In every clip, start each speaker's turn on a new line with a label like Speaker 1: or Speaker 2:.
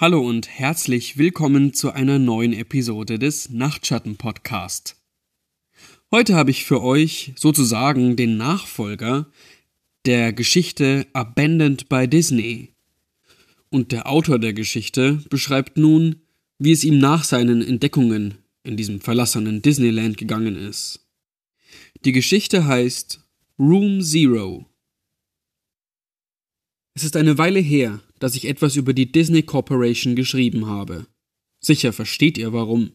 Speaker 1: Hallo und herzlich willkommen zu einer neuen Episode des Nachtschatten Podcast. Heute habe ich für euch sozusagen den Nachfolger der Geschichte Abandoned by Disney. Und der Autor der Geschichte beschreibt nun, wie es ihm nach seinen Entdeckungen in diesem verlassenen Disneyland gegangen ist. Die Geschichte heißt Room Zero. Es ist eine Weile her, dass ich etwas über die Disney Corporation geschrieben habe. Sicher versteht ihr warum.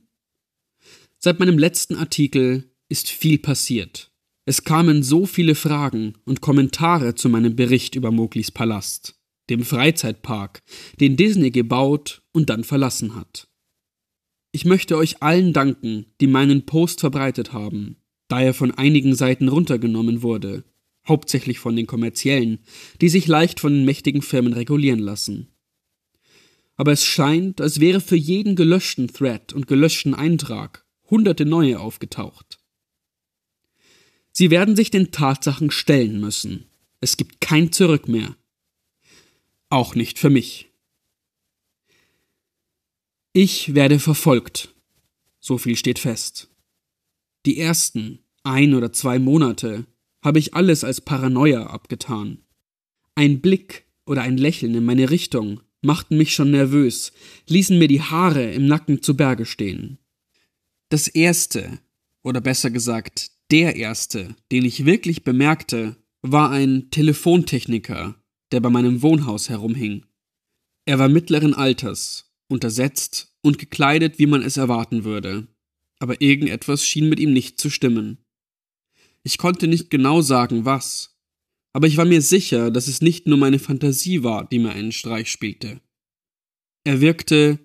Speaker 1: Seit meinem letzten Artikel ist viel passiert. Es kamen so viele Fragen und Kommentare zu meinem Bericht über Mowglis Palast, dem Freizeitpark, den Disney gebaut und dann verlassen hat. Ich möchte euch allen danken, die meinen Post verbreitet haben, da er von einigen Seiten runtergenommen wurde hauptsächlich von den kommerziellen, die sich leicht von den mächtigen Firmen regulieren lassen. Aber es scheint, als wäre für jeden gelöschten Thread und gelöschten Eintrag hunderte neue aufgetaucht. Sie werden sich den Tatsachen stellen müssen. Es gibt kein Zurück mehr. Auch nicht für mich. Ich werde verfolgt. So viel steht fest. Die ersten ein oder zwei Monate habe ich alles als Paranoia abgetan. Ein Blick oder ein Lächeln in meine Richtung machten mich schon nervös, ließen mir die Haare im Nacken zu Berge stehen. Das erste, oder besser gesagt, der erste, den ich wirklich bemerkte, war ein Telefontechniker, der bei meinem Wohnhaus herumhing. Er war mittleren Alters, untersetzt und gekleidet, wie man es erwarten würde, aber irgendetwas schien mit ihm nicht zu stimmen. Ich konnte nicht genau sagen, was. Aber ich war mir sicher, dass es nicht nur meine Fantasie war, die mir einen Streich spielte. Er wirkte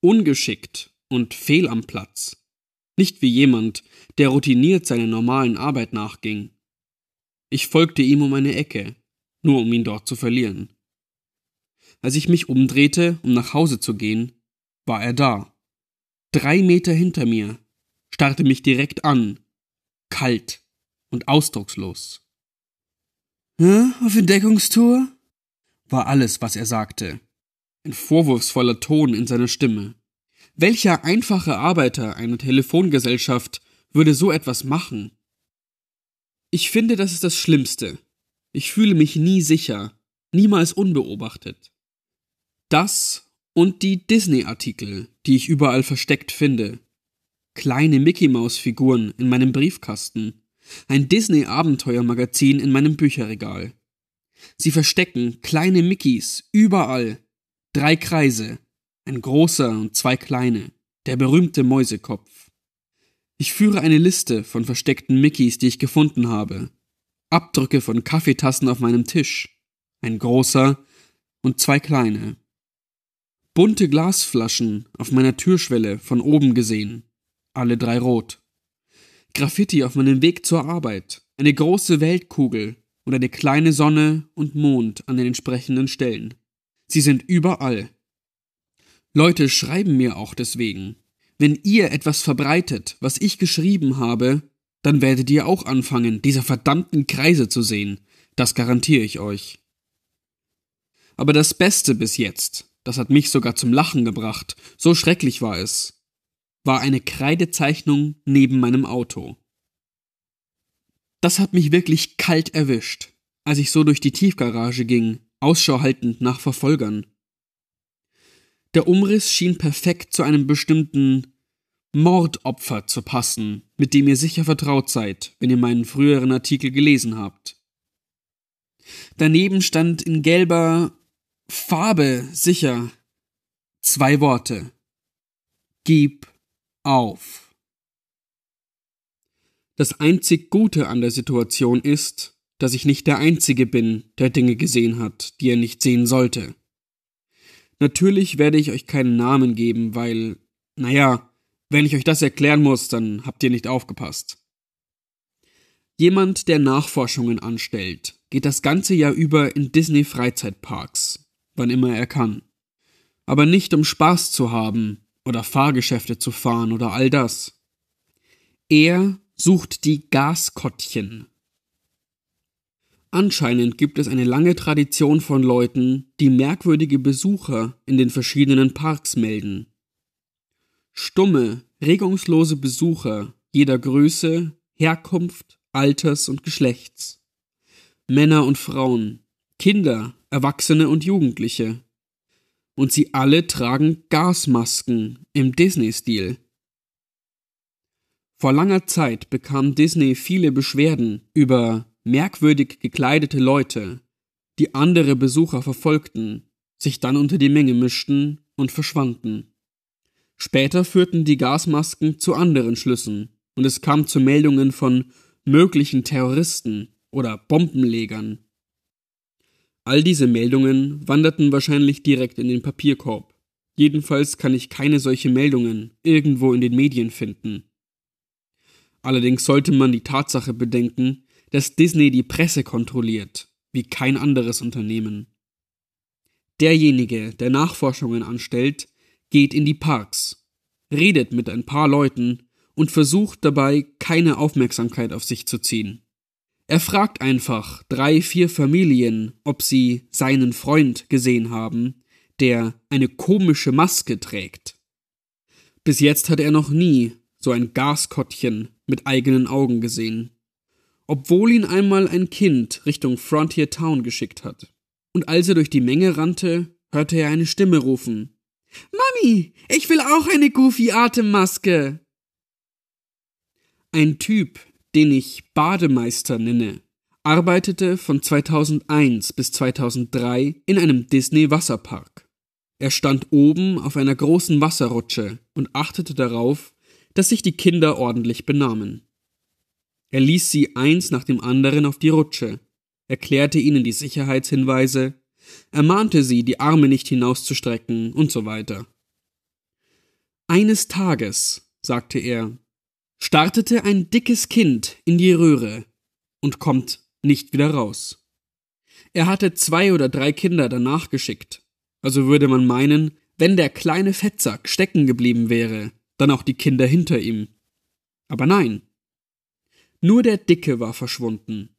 Speaker 1: ungeschickt und fehl am Platz. Nicht wie jemand, der routiniert seiner normalen Arbeit nachging. Ich folgte ihm um eine Ecke, nur um ihn dort zu verlieren. Als ich mich umdrehte, um nach Hause zu gehen, war er da. Drei Meter hinter mir, starrte mich direkt an, kalt, und ausdruckslos. Hä, auf Entdeckungstour? war alles, was er sagte. Ein vorwurfsvoller Ton in seiner Stimme. Welcher einfache Arbeiter einer Telefongesellschaft würde so etwas machen? Ich finde, das ist das Schlimmste. Ich fühle mich nie sicher, niemals unbeobachtet. Das und die Disney-Artikel, die ich überall versteckt finde. Kleine Mickey-Maus-Figuren in meinem Briefkasten. Ein Disney-Abenteuermagazin in meinem Bücherregal. Sie verstecken kleine Mickeys überall. Drei Kreise, ein großer und zwei kleine, der berühmte Mäusekopf. Ich führe eine Liste von versteckten Mickeys, die ich gefunden habe. Abdrücke von Kaffeetassen auf meinem Tisch. Ein großer und zwei kleine. Bunte Glasflaschen auf meiner Türschwelle von oben gesehen. Alle drei rot. Graffiti auf meinem Weg zur Arbeit, eine große Weltkugel und eine kleine Sonne und Mond an den entsprechenden Stellen. Sie sind überall. Leute schreiben mir auch deswegen. Wenn ihr etwas verbreitet, was ich geschrieben habe, dann werdet ihr auch anfangen, diese verdammten Kreise zu sehen. Das garantiere ich euch. Aber das Beste bis jetzt, das hat mich sogar zum Lachen gebracht, so schrecklich war es, war eine Kreidezeichnung neben meinem Auto. Das hat mich wirklich kalt erwischt, als ich so durch die Tiefgarage ging, Ausschau haltend nach Verfolgern. Der Umriss schien perfekt zu einem bestimmten Mordopfer zu passen, mit dem ihr sicher vertraut seid, wenn ihr meinen früheren Artikel gelesen habt. Daneben stand in gelber Farbe sicher zwei Worte. Gib auf. Das einzig Gute an der Situation ist, dass ich nicht der Einzige bin, der Dinge gesehen hat, die er nicht sehen sollte. Natürlich werde ich euch keinen Namen geben, weil, naja, wenn ich euch das erklären muss, dann habt ihr nicht aufgepasst. Jemand, der Nachforschungen anstellt, geht das ganze Jahr über in Disney Freizeitparks, wann immer er kann. Aber nicht um Spaß zu haben, oder Fahrgeschäfte zu fahren oder all das. Er sucht die Gaskottchen. Anscheinend gibt es eine lange Tradition von Leuten, die merkwürdige Besucher in den verschiedenen Parks melden. Stumme, regungslose Besucher jeder Größe, Herkunft, Alters und Geschlechts. Männer und Frauen, Kinder, Erwachsene und Jugendliche. Und sie alle tragen Gasmasken im Disney-Stil. Vor langer Zeit bekam Disney viele Beschwerden über merkwürdig gekleidete Leute, die andere Besucher verfolgten, sich dann unter die Menge mischten und verschwanden. Später führten die Gasmasken zu anderen Schlüssen, und es kam zu Meldungen von möglichen Terroristen oder Bombenlegern. All diese Meldungen wanderten wahrscheinlich direkt in den Papierkorb. Jedenfalls kann ich keine solche Meldungen irgendwo in den Medien finden. Allerdings sollte man die Tatsache bedenken, dass Disney die Presse kontrolliert, wie kein anderes Unternehmen. Derjenige, der Nachforschungen anstellt, geht in die Parks, redet mit ein paar Leuten und versucht dabei keine Aufmerksamkeit auf sich zu ziehen. Er fragt einfach drei, vier Familien, ob sie seinen Freund gesehen haben, der eine komische Maske trägt. Bis jetzt hat er noch nie so ein Gaskottchen mit eigenen Augen gesehen. Obwohl ihn einmal ein Kind Richtung Frontier Town geschickt hat. Und als er durch die Menge rannte, hörte er eine Stimme rufen. Mami, ich will auch eine Goofy-Atemmaske. Ein Typ, den ich Bademeister nenne, arbeitete von 2001 bis 2003 in einem Disney-Wasserpark. Er stand oben auf einer großen Wasserrutsche und achtete darauf, dass sich die Kinder ordentlich benahmen. Er ließ sie eins nach dem anderen auf die Rutsche, erklärte ihnen die Sicherheitshinweise, ermahnte sie, die Arme nicht hinauszustrecken und so weiter. Eines Tages, sagte er, startete ein dickes Kind in die Röhre und kommt nicht wieder raus. Er hatte zwei oder drei Kinder danach geschickt, also würde man meinen, wenn der kleine Fettsack stecken geblieben wäre, dann auch die Kinder hinter ihm. Aber nein. Nur der Dicke war verschwunden.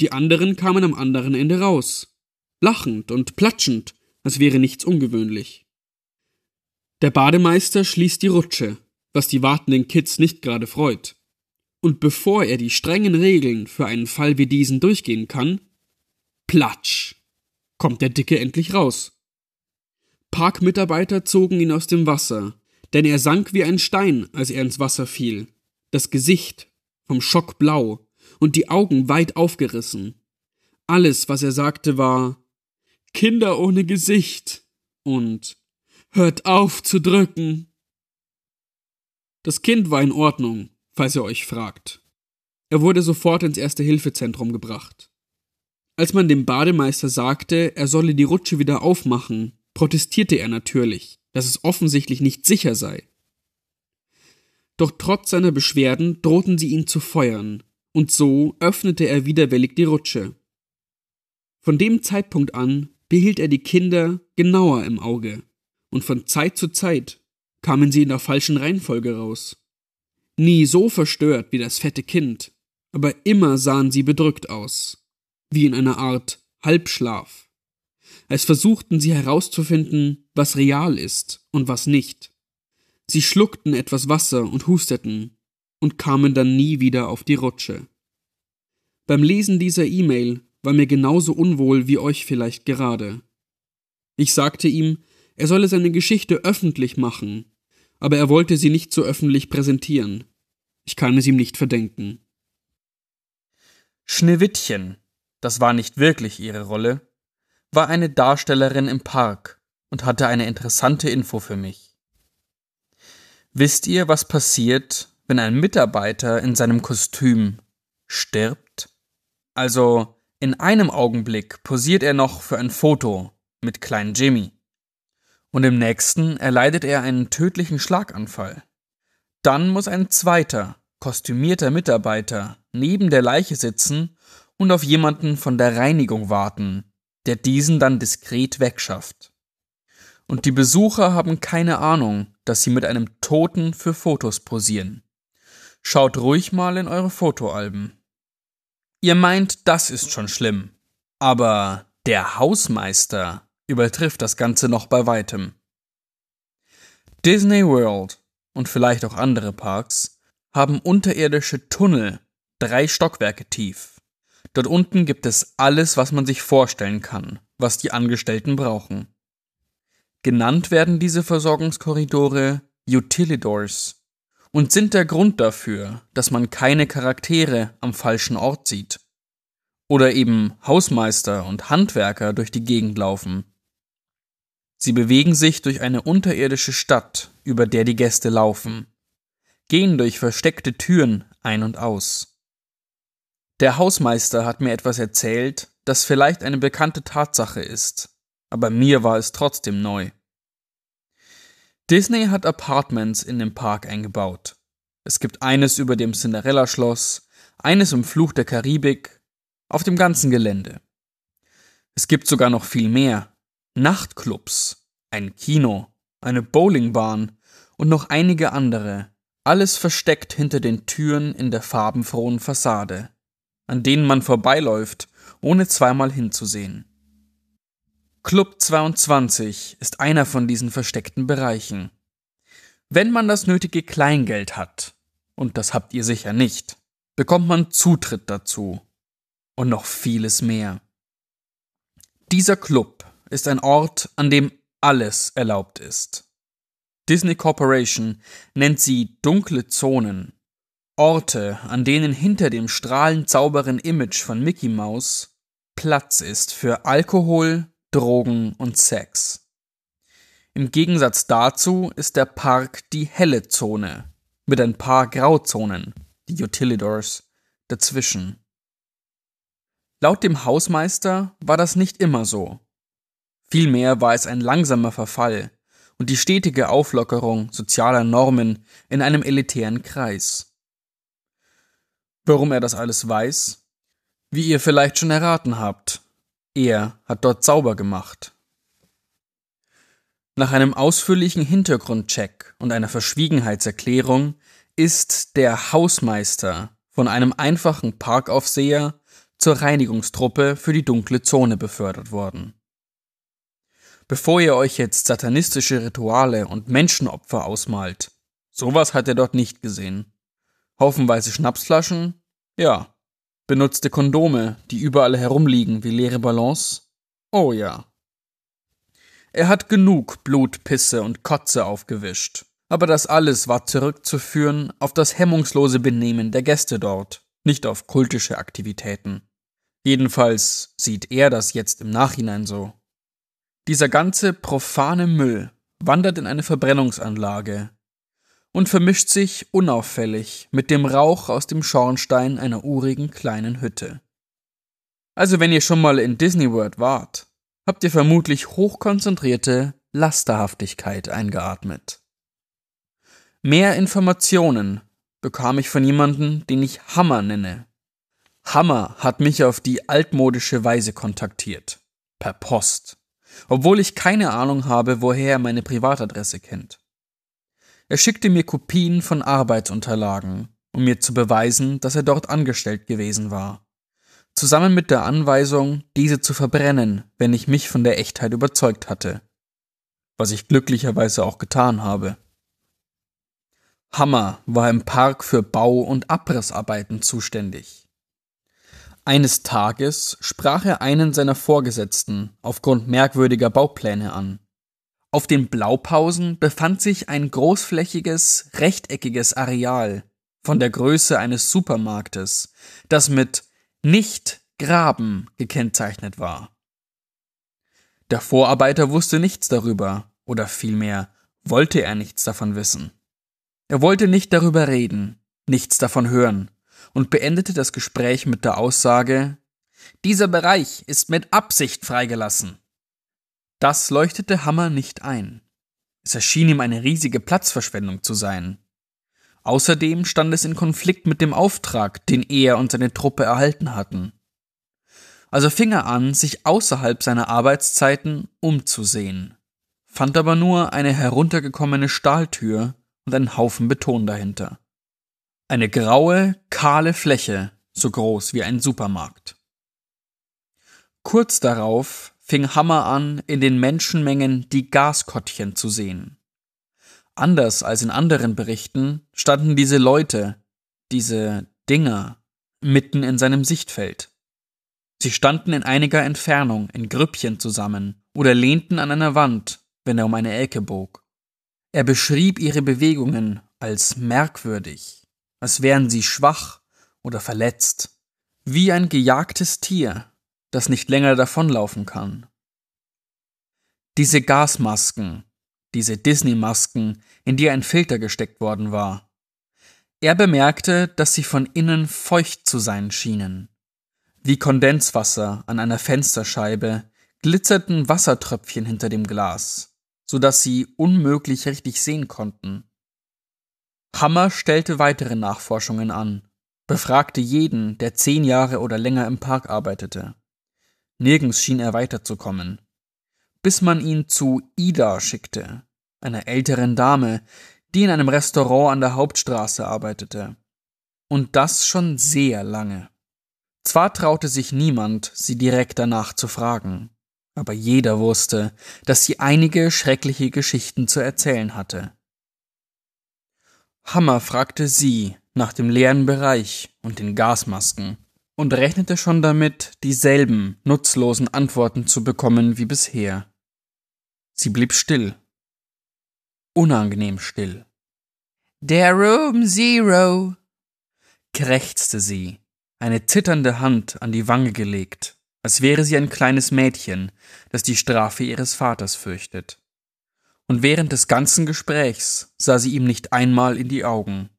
Speaker 1: Die anderen kamen am anderen Ende raus, lachend und platschend, als wäre nichts ungewöhnlich. Der Bademeister schließt die Rutsche was die wartenden Kids nicht gerade freut. Und bevor er die strengen Regeln für einen Fall wie diesen durchgehen kann, platsch, kommt der Dicke endlich raus. Parkmitarbeiter zogen ihn aus dem Wasser, denn er sank wie ein Stein, als er ins Wasser fiel, das Gesicht vom Schock blau und die Augen weit aufgerissen. Alles, was er sagte, war Kinder ohne Gesicht und Hört auf zu drücken. Das Kind war in Ordnung, falls ihr euch fragt. Er wurde sofort ins Erste-Hilfe-Zentrum gebracht. Als man dem Bademeister sagte, er solle die Rutsche wieder aufmachen, protestierte er natürlich, dass es offensichtlich nicht sicher sei. Doch trotz seiner Beschwerden drohten sie ihn zu feuern, und so öffnete er widerwillig die Rutsche. Von dem Zeitpunkt an behielt er die Kinder genauer im Auge, und von Zeit zu Zeit kamen sie in der falschen Reihenfolge raus. Nie so verstört wie das fette Kind, aber immer sahen sie bedrückt aus, wie in einer Art Halbschlaf, als versuchten sie herauszufinden, was real ist und was nicht. Sie schluckten etwas Wasser und husteten und kamen dann nie wieder auf die Rutsche. Beim Lesen dieser E-Mail war mir genauso unwohl wie euch vielleicht gerade. Ich sagte ihm, er solle seine Geschichte öffentlich machen, aber er wollte sie nicht so öffentlich präsentieren. Ich kann es ihm nicht verdenken.
Speaker 2: Schneewittchen, das war nicht wirklich ihre Rolle, war eine Darstellerin im Park und hatte eine interessante Info für mich. Wisst ihr, was passiert, wenn ein Mitarbeiter in seinem Kostüm stirbt? Also in einem Augenblick posiert er noch für ein Foto mit kleinen Jimmy und im nächsten erleidet er einen tödlichen Schlaganfall. Dann muss ein zweiter, kostümierter Mitarbeiter neben der Leiche sitzen und auf jemanden von der Reinigung warten, der diesen dann diskret wegschafft. Und die Besucher haben keine Ahnung, dass sie mit einem Toten für Fotos posieren. Schaut ruhig mal in eure Fotoalben. Ihr meint, das ist schon schlimm. Aber der Hausmeister übertrifft das Ganze noch bei weitem. Disney World und vielleicht auch andere Parks haben unterirdische Tunnel, drei Stockwerke tief. Dort unten gibt es alles, was man sich vorstellen kann, was die Angestellten brauchen. Genannt werden diese Versorgungskorridore Utilidors und sind der Grund dafür, dass man keine Charaktere am falschen Ort sieht. Oder eben Hausmeister und Handwerker durch die Gegend laufen. Sie bewegen sich durch eine unterirdische Stadt, über der die Gäste laufen, gehen durch versteckte Türen ein und aus. Der Hausmeister hat mir etwas erzählt, das vielleicht eine bekannte Tatsache ist, aber mir war es trotzdem neu. Disney hat Apartments in den Park eingebaut. Es gibt eines über dem Cinderella-Schloss, eines im Fluch der Karibik, auf dem ganzen Gelände. Es gibt sogar noch viel mehr. Nachtclubs, ein Kino, eine Bowlingbahn und noch einige andere, alles versteckt hinter den Türen in der farbenfrohen Fassade, an denen man vorbeiläuft, ohne zweimal hinzusehen. Club 22 ist einer von diesen versteckten Bereichen. Wenn man das nötige Kleingeld hat, und das habt ihr sicher nicht, bekommt man Zutritt dazu. Und noch vieles mehr. Dieser Club ist ein Ort, an dem alles erlaubt ist. Disney Corporation nennt sie dunkle Zonen. Orte, an denen hinter dem strahlend sauberen Image von Mickey Mouse Platz ist für Alkohol, Drogen und Sex. Im Gegensatz dazu ist der Park die helle Zone mit ein paar Grauzonen, die Utilidors, dazwischen. Laut dem Hausmeister war das nicht immer so. Vielmehr war es ein langsamer Verfall und die stetige Auflockerung sozialer Normen in einem elitären Kreis. Warum er das alles weiß? Wie ihr vielleicht schon erraten habt, er hat dort sauber gemacht. Nach einem ausführlichen Hintergrundcheck und einer Verschwiegenheitserklärung ist der Hausmeister von einem einfachen Parkaufseher zur Reinigungstruppe für die dunkle Zone befördert worden. Bevor ihr euch jetzt satanistische Rituale und Menschenopfer ausmalt, sowas hat er dort nicht gesehen. Haufenweise Schnapsflaschen? Ja, Benutzte Kondome, die überall herumliegen wie leere Ballons? Oh ja. Er hat genug Blut, Pisse und Kotze aufgewischt. Aber das alles war zurückzuführen auf das hemmungslose Benehmen der Gäste dort, nicht auf kultische Aktivitäten. Jedenfalls sieht er das jetzt im Nachhinein so. Dieser ganze profane Müll wandert in eine Verbrennungsanlage, und vermischt sich unauffällig mit dem Rauch aus dem Schornstein einer urigen kleinen Hütte. Also wenn ihr schon mal in Disney World wart, habt ihr vermutlich hochkonzentrierte Lasterhaftigkeit eingeatmet. Mehr Informationen bekam ich von jemandem, den ich Hammer nenne. Hammer hat mich auf die altmodische Weise kontaktiert. Per Post. Obwohl ich keine Ahnung habe, woher er meine Privatadresse kennt. Er schickte mir Kopien von Arbeitsunterlagen, um mir zu beweisen, dass er dort angestellt gewesen war. Zusammen mit der Anweisung, diese zu verbrennen, wenn ich mich von der Echtheit überzeugt hatte. Was ich glücklicherweise auch getan habe. Hammer war im Park für Bau- und Abrissarbeiten zuständig. Eines Tages sprach er einen seiner Vorgesetzten aufgrund merkwürdiger Baupläne an. Auf den Blaupausen befand sich ein großflächiges, rechteckiges Areal von der Größe eines Supermarktes, das mit nicht graben gekennzeichnet war. Der Vorarbeiter wusste nichts darüber, oder vielmehr wollte er nichts davon wissen. Er wollte nicht darüber reden, nichts davon hören, und beendete das Gespräch mit der Aussage Dieser Bereich ist mit Absicht freigelassen. Das leuchtete Hammer nicht ein. Es erschien ihm eine riesige Platzverschwendung zu sein. Außerdem stand es in Konflikt mit dem Auftrag, den er und seine Truppe erhalten hatten. Also fing er an, sich außerhalb seiner Arbeitszeiten umzusehen, fand aber nur eine heruntergekommene Stahltür und einen Haufen Beton dahinter. Eine graue, kahle Fläche so groß wie ein Supermarkt. Kurz darauf fing Hammer an, in den Menschenmengen die Gaskottchen zu sehen. Anders als in anderen Berichten standen diese Leute, diese Dinger, mitten in seinem Sichtfeld. Sie standen in einiger Entfernung in Grüppchen zusammen oder lehnten an einer Wand, wenn er um eine Ecke bog. Er beschrieb ihre Bewegungen als merkwürdig, als wären sie schwach oder verletzt, wie ein gejagtes Tier, das nicht länger davonlaufen kann. Diese Gasmasken, diese Disney-Masken, in die ein Filter gesteckt worden war. Er bemerkte, dass sie von innen feucht zu sein schienen. Wie Kondenswasser an einer Fensterscheibe glitzerten Wassertröpfchen hinter dem Glas, so dass sie unmöglich richtig sehen konnten. Hammer stellte weitere Nachforschungen an, befragte jeden, der zehn Jahre oder länger im Park arbeitete. Nirgends schien er weiterzukommen. Bis man ihn zu Ida schickte, einer älteren Dame, die in einem Restaurant an der Hauptstraße arbeitete. Und das schon sehr lange. Zwar traute sich niemand, sie direkt danach zu fragen, aber jeder wusste, dass sie einige schreckliche Geschichten zu erzählen hatte. Hammer fragte sie nach dem leeren Bereich und den Gasmasken und rechnete schon damit, dieselben nutzlosen Antworten zu bekommen wie bisher. Sie blieb still. Unangenehm still. Der Room Zero, krächzte sie, eine zitternde Hand an die Wange gelegt, als wäre sie ein kleines Mädchen, das die Strafe ihres Vaters fürchtet. Und während des ganzen Gesprächs sah sie ihm nicht einmal in die Augen.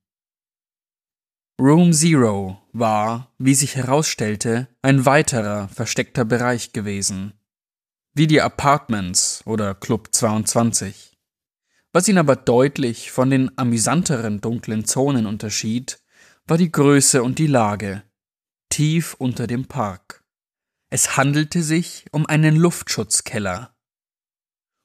Speaker 2: Room Zero war, wie sich herausstellte, ein weiterer versteckter Bereich gewesen. Wie die Apartments oder Club 22. Was ihn aber deutlich von den amüsanteren dunklen Zonen unterschied, war die Größe und die Lage. Tief unter dem Park. Es handelte sich um einen Luftschutzkeller.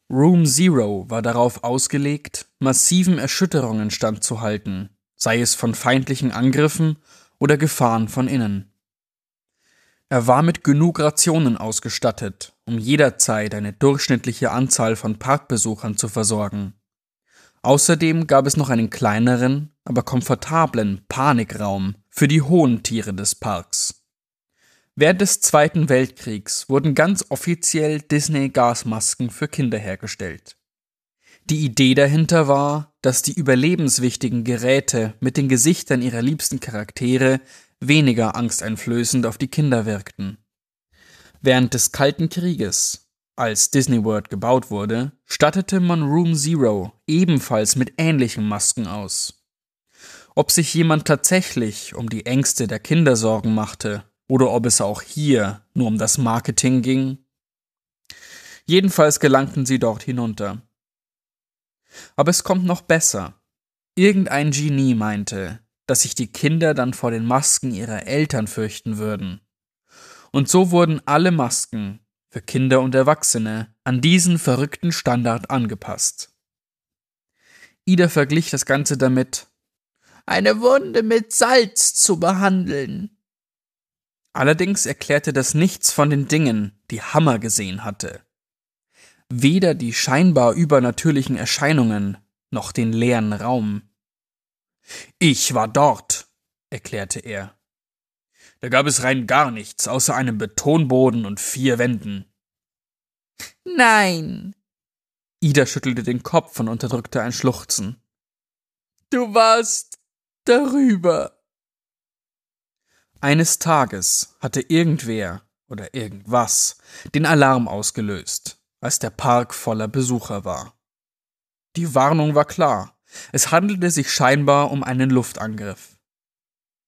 Speaker 2: Room Zero war darauf ausgelegt, massiven Erschütterungen standzuhalten sei es von feindlichen Angriffen oder Gefahren von innen. Er war mit genug Rationen ausgestattet, um jederzeit eine durchschnittliche Anzahl von Parkbesuchern zu versorgen. Außerdem gab es noch einen kleineren, aber komfortablen Panikraum für die hohen Tiere des Parks. Während des Zweiten Weltkriegs wurden ganz offiziell Disney-Gasmasken für Kinder hergestellt. Die Idee dahinter war, dass die überlebenswichtigen Geräte mit den Gesichtern ihrer liebsten Charaktere weniger angsteinflößend auf die Kinder wirkten. Während des Kalten Krieges, als Disney World gebaut wurde, stattete man Room Zero ebenfalls mit ähnlichen Masken aus. Ob sich jemand tatsächlich um die Ängste der Kinder Sorgen machte oder ob es auch hier nur um das Marketing ging? Jedenfalls gelangten sie dort hinunter. Aber es kommt noch besser. Irgendein Genie meinte, dass sich die Kinder dann vor den Masken ihrer Eltern fürchten würden. Und so wurden alle Masken für Kinder und Erwachsene an diesen verrückten Standard angepasst. Ida verglich das Ganze damit, eine Wunde mit Salz zu behandeln. Allerdings erklärte das nichts von den Dingen, die Hammer gesehen hatte weder die scheinbar übernatürlichen Erscheinungen noch den leeren Raum. Ich war dort, erklärte er. Da gab es rein gar nichts außer einem Betonboden und vier Wänden. Nein. Ida schüttelte den Kopf und unterdrückte ein Schluchzen. Du warst darüber. Eines Tages hatte irgendwer oder irgendwas den Alarm ausgelöst als der Park voller Besucher war. Die Warnung war klar. Es handelte sich scheinbar um einen Luftangriff.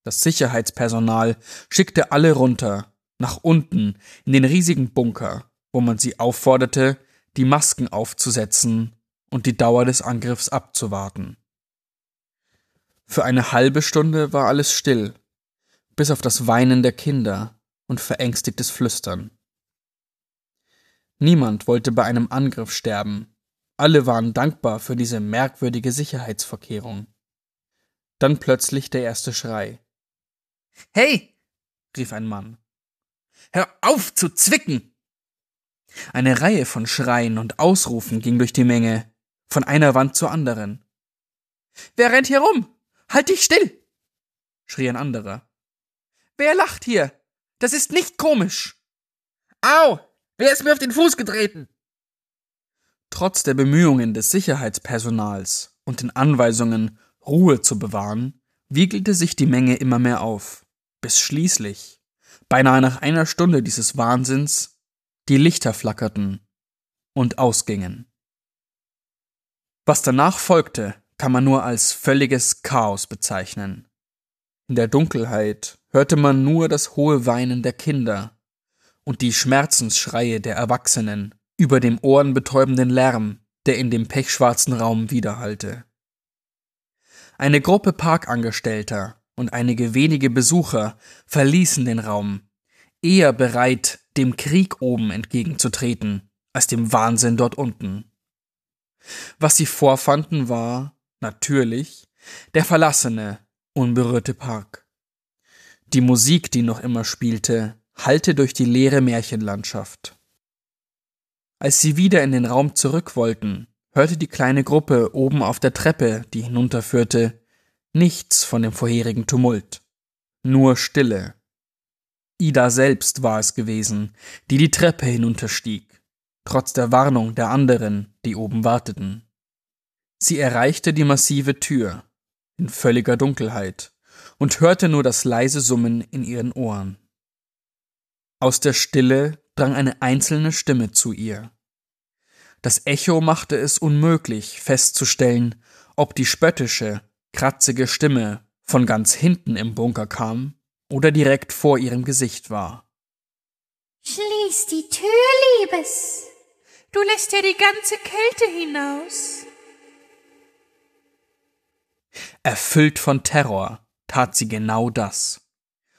Speaker 2: Das Sicherheitspersonal schickte alle runter, nach unten, in den riesigen Bunker, wo man sie aufforderte, die Masken aufzusetzen und die Dauer des Angriffs abzuwarten. Für eine halbe Stunde war alles still, bis auf das Weinen der Kinder und verängstigtes Flüstern. Niemand wollte bei einem Angriff sterben. Alle waren dankbar für diese merkwürdige Sicherheitsvorkehrung. Dann plötzlich der erste Schrei. Hey, rief ein Mann. Hör auf zu zwicken! Eine Reihe von Schreien und Ausrufen ging durch die Menge, von einer Wand zur anderen. Wer rennt hier rum? Halt dich still! schrie ein anderer. Wer lacht hier? Das ist nicht komisch! Au! Wer ist mir auf den Fuß getreten? Trotz der Bemühungen des Sicherheitspersonals und den Anweisungen, Ruhe zu bewahren, wiegelte sich die Menge immer mehr auf, bis schließlich, beinahe nach einer Stunde dieses Wahnsinns, die Lichter flackerten und ausgingen. Was danach folgte, kann man nur als völliges Chaos bezeichnen. In der Dunkelheit hörte man nur das hohe Weinen der Kinder und die Schmerzensschreie der Erwachsenen über dem ohrenbetäubenden Lärm, der in dem pechschwarzen Raum widerhallte. Eine Gruppe Parkangestellter und einige wenige Besucher verließen den Raum, eher bereit, dem Krieg oben entgegenzutreten, als dem Wahnsinn dort unten. Was sie vorfanden, war, natürlich, der verlassene, unberührte Park. Die Musik, die noch immer spielte, hallte durch die leere Märchenlandschaft. Als sie wieder in den Raum zurück wollten, hörte die kleine Gruppe oben auf der Treppe, die hinunterführte, nichts von dem vorherigen Tumult, nur Stille. Ida selbst war es gewesen, die die Treppe hinunterstieg, trotz der Warnung der anderen, die oben warteten. Sie erreichte die massive Tür, in völliger Dunkelheit, und hörte nur das leise Summen in ihren Ohren. Aus der Stille drang eine einzelne Stimme zu ihr. Das Echo machte es unmöglich festzustellen, ob die spöttische, kratzige Stimme von ganz hinten im Bunker kam oder direkt vor ihrem Gesicht war.
Speaker 3: Schließ die Tür, Liebes. Du lässt ja die ganze Kälte hinaus.
Speaker 2: Erfüllt von Terror tat sie genau das.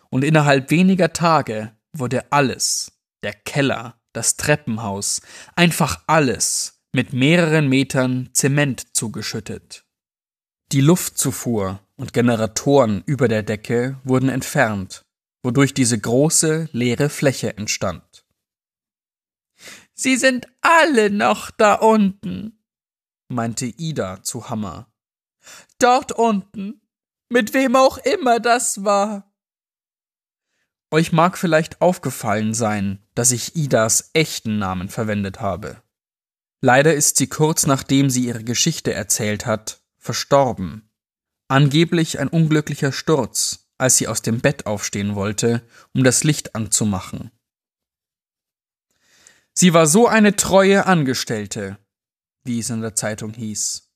Speaker 2: Und innerhalb weniger Tage wurde alles, der Keller, das Treppenhaus, einfach alles mit mehreren Metern Zement zugeschüttet. Die Luftzufuhr und Generatoren über der Decke wurden entfernt, wodurch diese große leere Fläche entstand.
Speaker 3: Sie sind alle noch da unten,
Speaker 2: meinte Ida zu Hammer.
Speaker 3: Dort unten, mit wem auch immer das war.
Speaker 2: Euch mag vielleicht aufgefallen sein, dass ich Idas echten Namen verwendet habe. Leider ist sie kurz nachdem sie ihre Geschichte erzählt hat, verstorben. Angeblich ein unglücklicher Sturz, als sie aus dem Bett aufstehen wollte, um das Licht anzumachen. Sie war so eine treue Angestellte, wie es in der Zeitung hieß,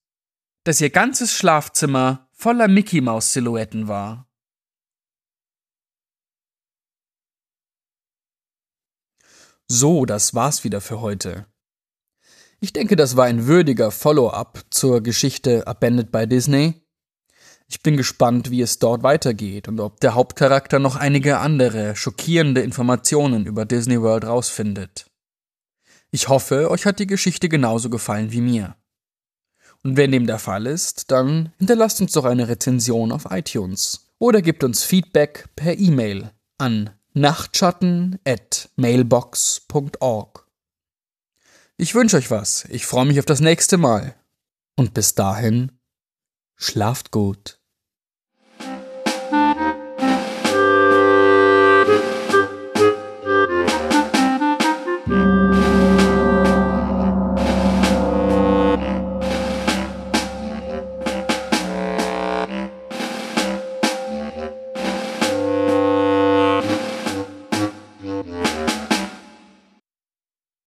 Speaker 2: dass ihr ganzes Schlafzimmer voller Mickey Maus Silhouetten war. So, das war's wieder für heute. Ich denke, das war ein würdiger Follow-up zur Geschichte Abandoned by Disney. Ich bin gespannt, wie es dort weitergeht und ob der Hauptcharakter noch einige andere schockierende Informationen über Disney World rausfindet. Ich hoffe, euch hat die Geschichte genauso gefallen wie mir. Und wenn dem der Fall ist, dann hinterlasst uns doch eine Rezension auf iTunes oder gebt uns Feedback per E-Mail an Nachtschatten at mailbox.org. Ich wünsche euch was. Ich freue mich auf das nächste Mal. Und bis dahin, schlaft gut.